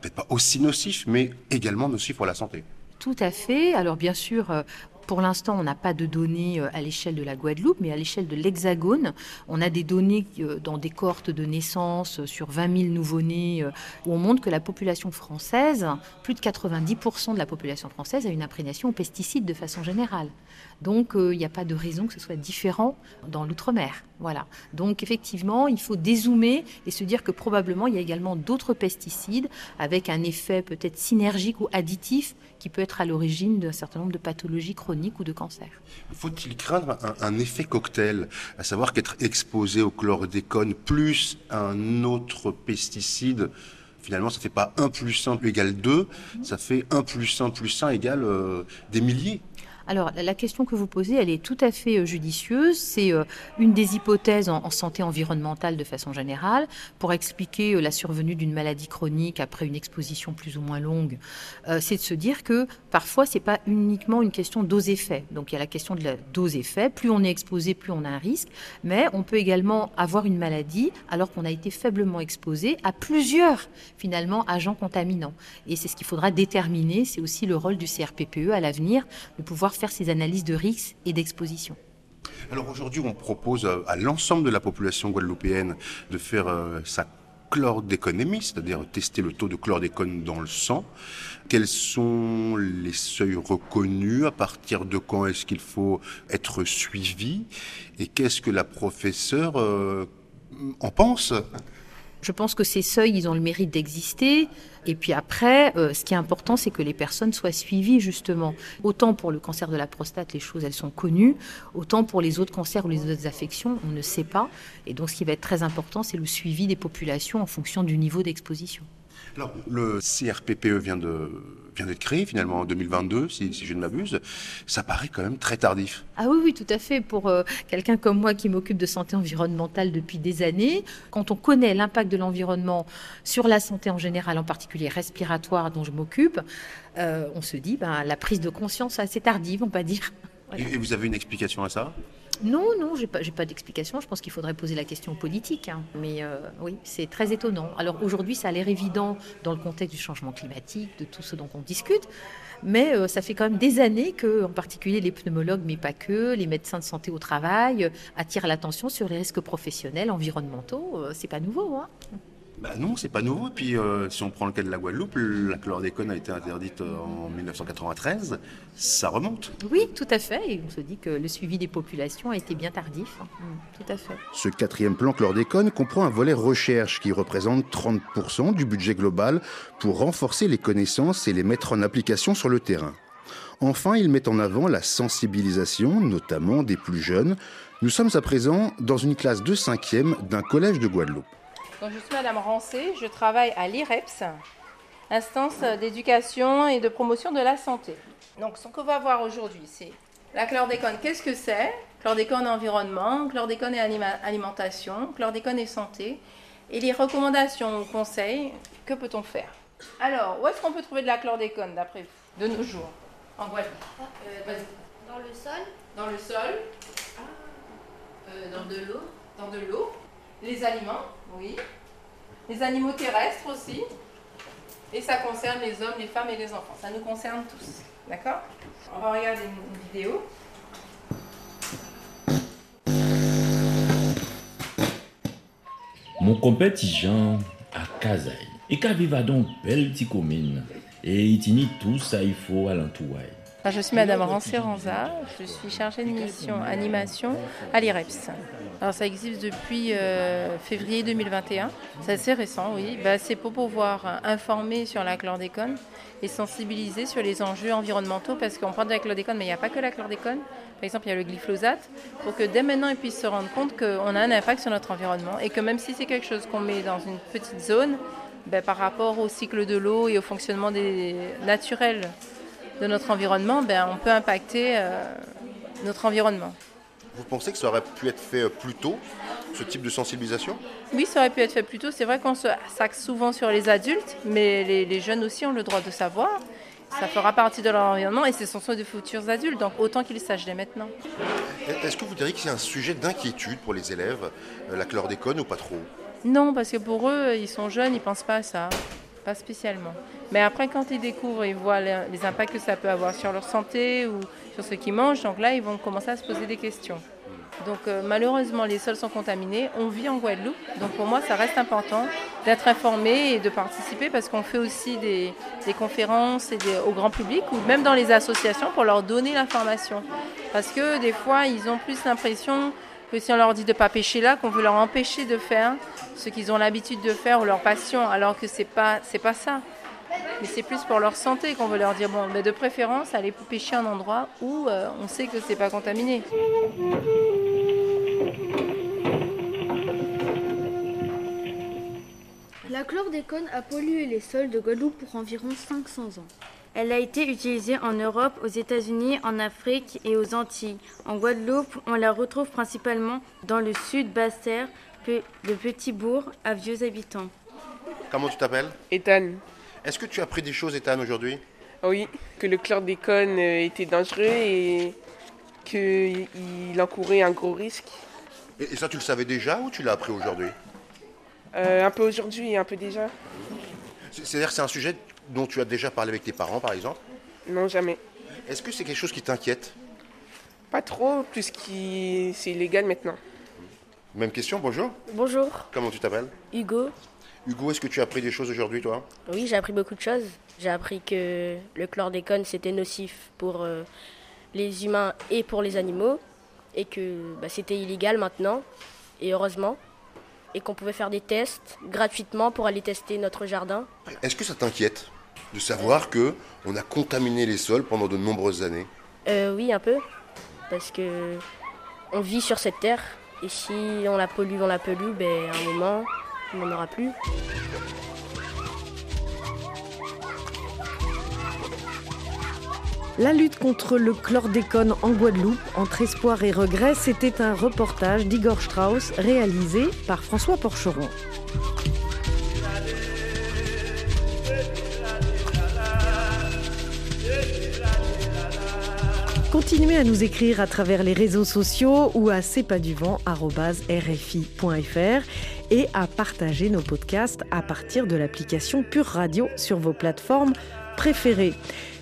peut-être pas aussi nocifs, mais également nocifs pour la santé. Tout à fait. Alors bien sûr, pour l'instant, on n'a pas de données euh, à l'échelle de la Guadeloupe, mais à l'échelle de l'Hexagone, on a des données euh, dans des cohortes de naissance euh, sur 20 000 nouveau-nés, où on montre que la population française, plus de 90% de la population française a une imprégnation aux pesticides de façon générale. Donc, il n'y a pas de raison que ce soit différent dans l'outre-mer. Voilà. Donc, effectivement, il faut dézoomer et se dire que probablement, il y a également d'autres pesticides avec un effet peut-être synergique ou additif qui peut être à l'origine d'un certain nombre de pathologies chroniques ou de cancers. Faut-il craindre un, un effet cocktail, à savoir qu'être exposé au chlordécone plus un autre pesticide, finalement, ça fait pas 1 plus 1 égale 2, ça fait 1 plus 1 plus 1 égale euh, des milliers. Alors, la- question que vous posez, elle est tout à fait euh, judicieuse. C'est euh, une des hypothèses en, santé environnementale de façon générale pour expliquer euh, la survenue d'une maladie chronique après une exposition plus ou moins longue. C'est de se dire que parfois, c'est pas uniquement une question dose-effet. Donc, il y a la question de la dose-effet. Plus on est exposé, plus on a un risque. Mais on peut également avoir une maladie alors qu'on a été faiblement exposé à plusieurs, finalement, agents contaminants. Et c'est ce qu'il faudra déterminer. C'est aussi le rôle du CRPPE à l'avenir de pouvoir faire ces analyses de risque et d'exposition. Alors aujourd'hui, on propose à l'ensemble de la population guadeloupéenne de faire euh, sa chlordéconémie, c'est-à-dire tester le taux de chlordécone dans le sang. Quels sont les seuils reconnus? À partir de quand est-ce qu'il faut être suivi? Et qu'est-ce que la professeure euh, en pense? Je pense que ces seuils, ils ont le mérite d'exister. Et puis après, euh, ce qui est important, c'est que les personnes soient suivies justement. Autant pour le cancer de la prostate, les choses, elles sont connues. Autant pour les autres cancers ou les autres affections, on ne sait pas. Et donc, ce qui va être très important, c'est le suivi des populations en fonction du niveau d'exposition. Alors, le CRPPE vient de vient d'être créé finalement en 2022, si, si je ne m'abuse. Ça paraît quand même très tardif. Ah oui, oui, tout à fait. Pour euh, quelqu'un comme moi qui m'occupe de santé environnementale depuis des années, quand on connaît l'impact de l'environnement sur la santé en général, en particulier respiratoire dont je m'occupe, euh, on se dit, ben, la prise de conscience est assez tardive, on va dire. Et, et vous avez une explication à ça? Non, non, j'ai pas, pas d'explication. Je pense qu'il faudrait poser la question aux politiques. hein. Mais euh, oui, c'est très étonnant. Alors aujourd'hui, ça a l'air évident dans le contexte du changement climatique, de tout ce dont on discute. Mais euh, ça fait quand même des années que, en particulier les pneumologues, mais pas que, les médecins de santé au travail, euh, attirent l'attention sur les risques professionnels, environnementaux. C'est pas nouveau. Hein. Bah non, c'est pas nouveau. Et puis, euh, si on prend le cas de la Guadeloupe, la chlordécone a été interdite en 1993. Ça remonte. Oui, tout à fait. Et on se dit que le suivi des populations a été bien tardif. hein. Mm, tout à fait. Ce quatrième plan chlordécone comprend un volet recherche qui représente 30% du budget global pour renforcer les connaissances et les mettre en application sur le terrain. Enfin, il met en avant la sensibilisation, notamment des plus jeunes. Nous sommes à présent dans une classe de 5e d'un collège de Guadeloupe. Donc, je suis Madame Rancé, je travaille à l'IREPS, instance d'éducation et de promotion de la santé. Donc ce qu'on va voir aujourd'hui, c'est la chlordécone. Qu'est-ce que c'est? Chlordécone environnement, chlordécone et anima- alimentation, chlordécone et santé. Et les recommandations ou conseils, que peut-on faire? Alors, où est-ce qu'on peut trouver de la chlordécone d'après vous, de nos jours, en Guadeloupe Euh, vas-y. Dans le sol? Dans le sol. dans de l'eau. Dans de l'eau. Les aliments, oui. Les animaux terrestres aussi. Et ça concerne les hommes, les femmes et les enfants. Ça nous concerne tous. D'accord? On va regarder une vidéo. Mon compétition à Kazaï. Et qu'à dans belle petite commune. Et il tout ça il faut à l'entourage. Je suis Madame Rancé Ranza, je suis chargée de mission animation à l'IREPS. Alors ça existe depuis euh, février 2021, c'est assez récent, oui. Bah, c'est pour pouvoir informer sur la chlordécone et sensibiliser sur les enjeux environnementaux parce qu'on parle de la chlordécone, mais il n'y a pas que la chlordécone. Par exemple, il y a le glyphosate, pour que dès maintenant ils puissent se rendre compte qu'on a un impact sur notre environnement et que même si c'est quelque chose qu'on met dans une petite zone, ben, par rapport au cycle de l'eau et au fonctionnement des, naturel de notre environnement, ben, on peut impacter euh, notre environnement. Vous pensez que ça aurait pu être fait euh, plus tôt, ce type de sensibilisation? Oui, ça aurait pu être fait plus tôt. C'est vrai qu'on s'axe souvent sur les adultes, mais les, les, jeunes aussi ont le droit de savoir. Ça fera partie de leur environnement et ce sont de futurs adultes, donc autant qu'ils sachent dès maintenant. Est-ce que vous diriez que c'est un sujet d'inquiétude pour les élèves, euh, la chlordécone ou pas trop? Non, parce que pour eux, ils sont jeunes, ils pensent pas à ça. Pas spécialement. Mais après, quand ils découvrent, ils voient les impacts que ça peut avoir sur leur santé ou sur ce qu'ils mangent, donc là, ils vont commencer à se poser des questions. Donc euh, malheureusement, les sols sont contaminés. On vit en Guadeloupe, donc pour moi, ça reste important d'être informé et de participer parce qu'on fait aussi des, conférences au grand public ou même dans les associations pour leur donner l'information. Parce que des fois, ils ont plus l'impression que si on leur dit de ne pas pêcher là, qu'on veut leur empêcher de faire ce qu'ils ont l'habitude de faire ou leur passion, alors que c'est pas c'est pas ça. Mais c'est plus pour leur santé qu'on veut leur dire bon, mais de préférence, allez pêcher un endroit où euh, on sait que c'est pas contaminé. La chlordécone a pollué les sols de Guadeloupe pour environ 500 ans. Elle a été utilisée en Europe, aux États-Unis, en Afrique et aux Antilles. En Guadeloupe, on la retrouve principalement dans le sud Basse-Terre, de petits bourgs à vieux habitants. Comment tu t'appelles? Ethan. Est-ce que tu as appris des choses, Ethan, aujourd'hui? Oui, que le chlordécone euh, était dangereux et qu'il encourait un gros risque. Et ça, tu le savais déjà ou tu l'as appris aujourd'hui? Euh, Un peu aujourd'hui et un peu déjà. C'est-à-dire que c'est un sujet dont tu as déjà parlé avec tes parents, par exemple? Non, jamais. Est-ce que c'est quelque chose qui t'inquiète? Pas trop, puisque c'est illégal maintenant. Même question, bonjour. Bonjour. Comment tu t'appelles? Hugo. Hugo, est-ce que tu as appris des choses aujourd'hui, toi? Oui, j'ai appris beaucoup de choses. J'ai appris que le chlordécone, c'était nocif pour euh, les humains et pour les animaux, et que bah, c'était illégal maintenant, et heureusement, et qu'on pouvait faire des tests gratuitement pour aller tester notre jardin. Est-ce que ça t'inquiète de savoir que on a contaminé les sols pendant de nombreuses années? Euh, Oui, un peu, parce que on vit sur cette terre et si on la pollue, on la pollue, ben à un moment, on n'en aura plus. La lutte contre le chlordécone en Guadeloupe, entre espoir et regret, c'était un reportage d'Igor Strauss réalisé par François Porcheron. Continuez à nous écrire à travers les réseaux sociaux ou à cepaduvent.rfi.fr et à partager nos podcasts à partir de l'application Pure Radio sur vos plateformes préférées.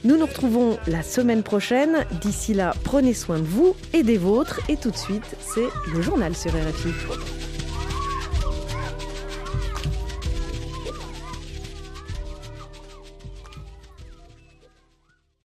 Nous nous retrouvons la semaine prochaine. D'ici là, prenez soin de vous et des vôtres. Et tout de suite, c'est le journal sur RFI.